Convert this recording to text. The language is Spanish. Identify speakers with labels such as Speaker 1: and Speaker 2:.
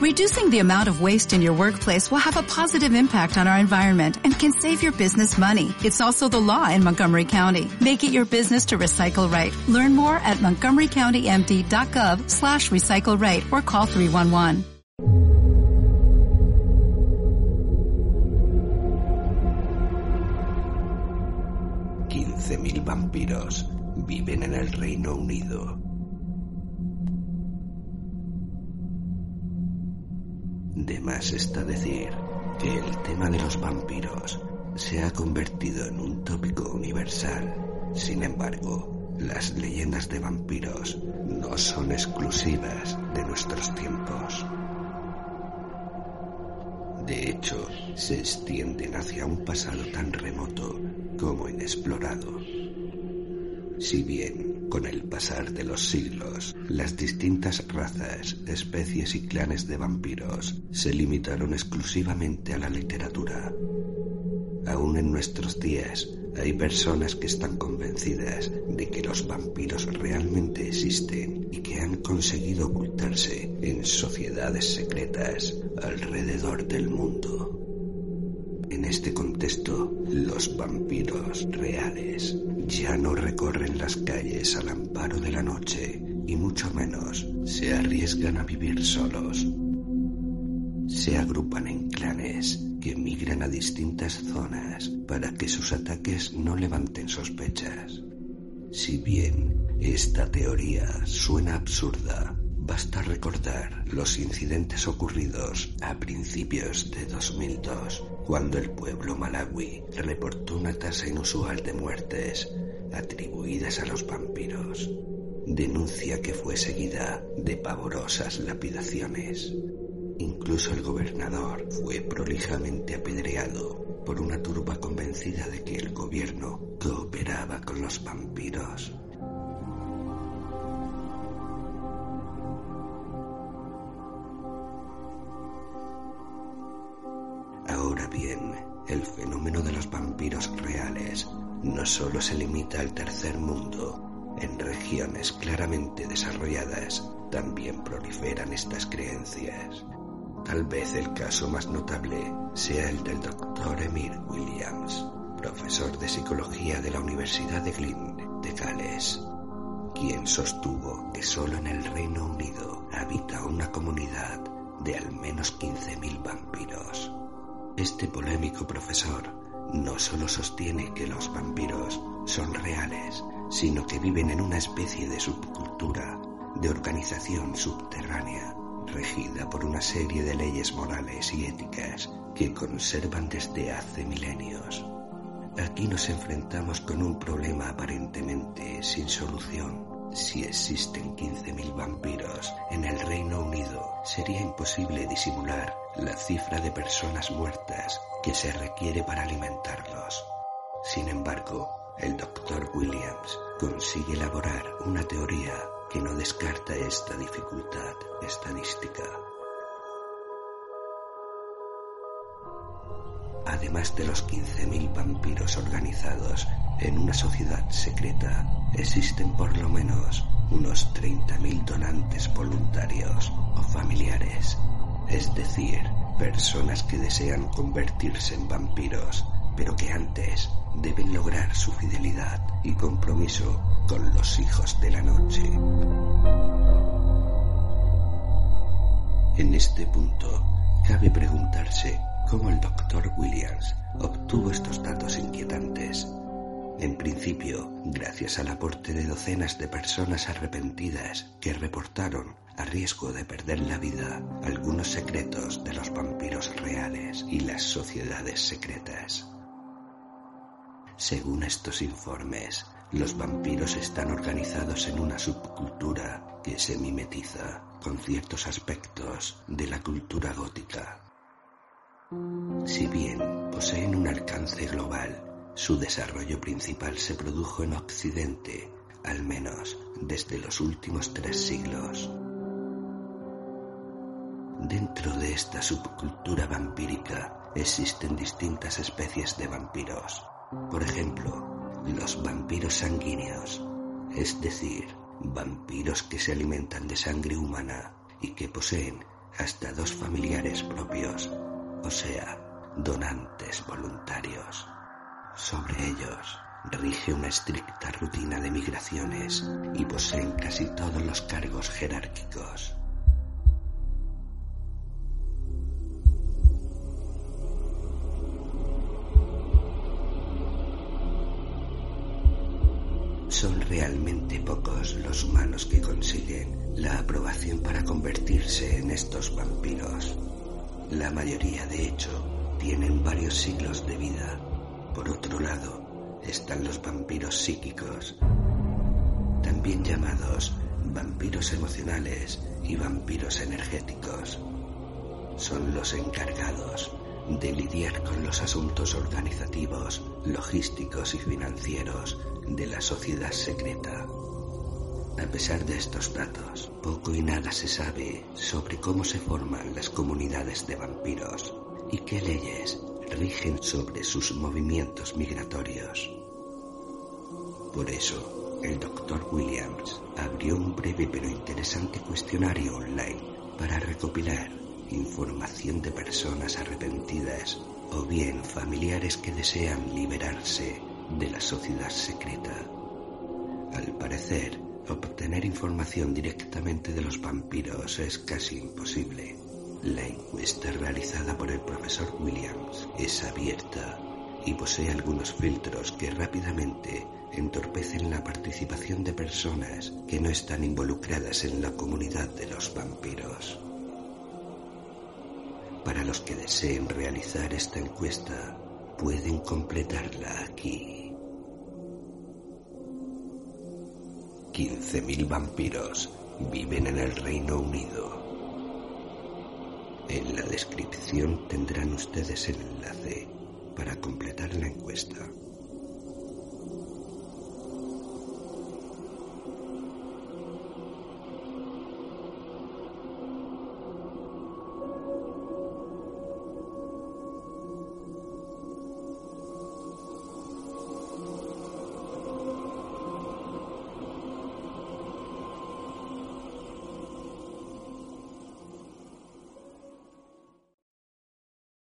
Speaker 1: Reducing the amount of waste in your workplace will have a positive impact on our environment and can save your business money. It's also the law in Montgomery County. Make it your business to recycle right. Learn more at montgomerycountymd.gov slash recycle right or call 311.
Speaker 2: mil vampiros viven en el Reino Unido. De más está decir que el tema de los vampiros se ha convertido en un tópico universal. Sin embargo, las leyendas de vampiros no son exclusivas de nuestros tiempos. De hecho, se extienden hacia un pasado tan remoto como inexplorado. Si bien, con el pasar de los siglos, las distintas razas, especies y clanes de vampiros se limitaron exclusivamente a la literatura, aún en nuestros días hay personas que están convencidas de que los vampiros realmente existen y que han conseguido ocultarse en sociedades secretas alrededor del mundo. Este contexto, los vampiros reales ya no recorren las calles al amparo de la noche y mucho menos se arriesgan a vivir solos. Se agrupan en clanes que migran a distintas zonas para que sus ataques no levanten sospechas. Si bien esta teoría suena absurda, basta recordar los incidentes ocurridos a principios de 2002, cuando el pueblo malawi reportó una tasa inusual de muertes atribuidas a los vampiros. Denuncia que fue seguida de pavorosas lapidaciones. Incluso el gobernador fue prolijamente apedreado por una turba convencida de que el gobierno cooperaba con los vampiros. El fenómeno de los vampiros reales no solo se limita al tercer mundo. En regiones claramente desarrolladas también proliferan estas creencias. Tal vez el caso más notable sea el del doctor Emir Williams, profesor de psicología de la Universidad de Glyn de Gales, quien sostuvo que solo en el Reino Unido habita una comunidad de al menos 15.000 vampiros. Este polémico profesor no solo sostiene que los vampiros son reales, sino que viven en una especie de subcultura, de organización subterránea regida por una serie de leyes morales y éticas que conservan desde hace milenios. Aquí nos enfrentamos con un problema aparentemente sin solución. Si existen 15.000 vampiros en el Reino Unido, sería imposible disimular la cifra de personas muertas que se requiere para alimentarlos. Sin embargo, el Dr. Williams consigue elaborar una teoría que no descarta esta dificultad estadística. Además de los 15.000 vampiros organizados en una sociedad secreta, existen por lo menos unos 30.000 donantes voluntarios o familiares, es decir, personas que desean convertirse en vampiros, pero que antes deben lograr su fidelidad y compromiso con los hijos de la noche. En este punto, cabe preguntarse cómo el doctor Williams obtuvo estos datos inquietantes. En principio, gracias al aporte de docenas de personas arrepentidas que reportaron a riesgo de perder la vida algunos secretos de los vampiros reales y las sociedades secretas. Según estos informes, los vampiros están organizados en una subcultura que se mimetiza con ciertos aspectos de la cultura gótica. Si bien poseen un alcance global, su desarrollo principal se produjo en Occidente, al menos desde los últimos tres siglos. Dentro de esta subcultura vampírica existen distintas especies de vampiros. Por ejemplo, los vampiros sanguíneos, es decir, vampiros que se alimentan de sangre humana y que poseen hasta dos familiares propios, o sea, donantes voluntarios. Sobre ellos rige una estricta rutina de migraciones y poseen casi todos los cargos jerárquicos. Son realmente pocos los humanos que consiguen la aprobación para convertirse en estos vampiros. La mayoría, de hecho, tienen varios siglos de vida. Por otro lado, están los vampiros psíquicos, también llamados vampiros emocionales y vampiros energéticos. Son los encargados de lidiar con los asuntos organizativos, logísticos y financieros de la sociedad secreta. A pesar de estos datos, poco y nada se sabe sobre cómo se forman las comunidades de vampiros y qué leyes rigen sobre sus movimientos migratorios. Por eso, el Dr. Williams abrió un breve pero interesante cuestionario online para recopilar información de personas arrepentidas o bien familiares que desean liberarse de la sociedad secreta. Al parecer, obtener información directamente de los vampiros es casi imposible. La encuesta realizada por el profesor Williams es abierta y posee algunos filtros que rápidamente entorpecen la participación de personas que no están involucradas en la comunidad de los vampiros. Para los que deseen realizar esta encuesta, pueden completarla aquí. 15.000 vampiros viven en el Reino Unido. En la descripción tendrán ustedes el enlace para completar la encuesta.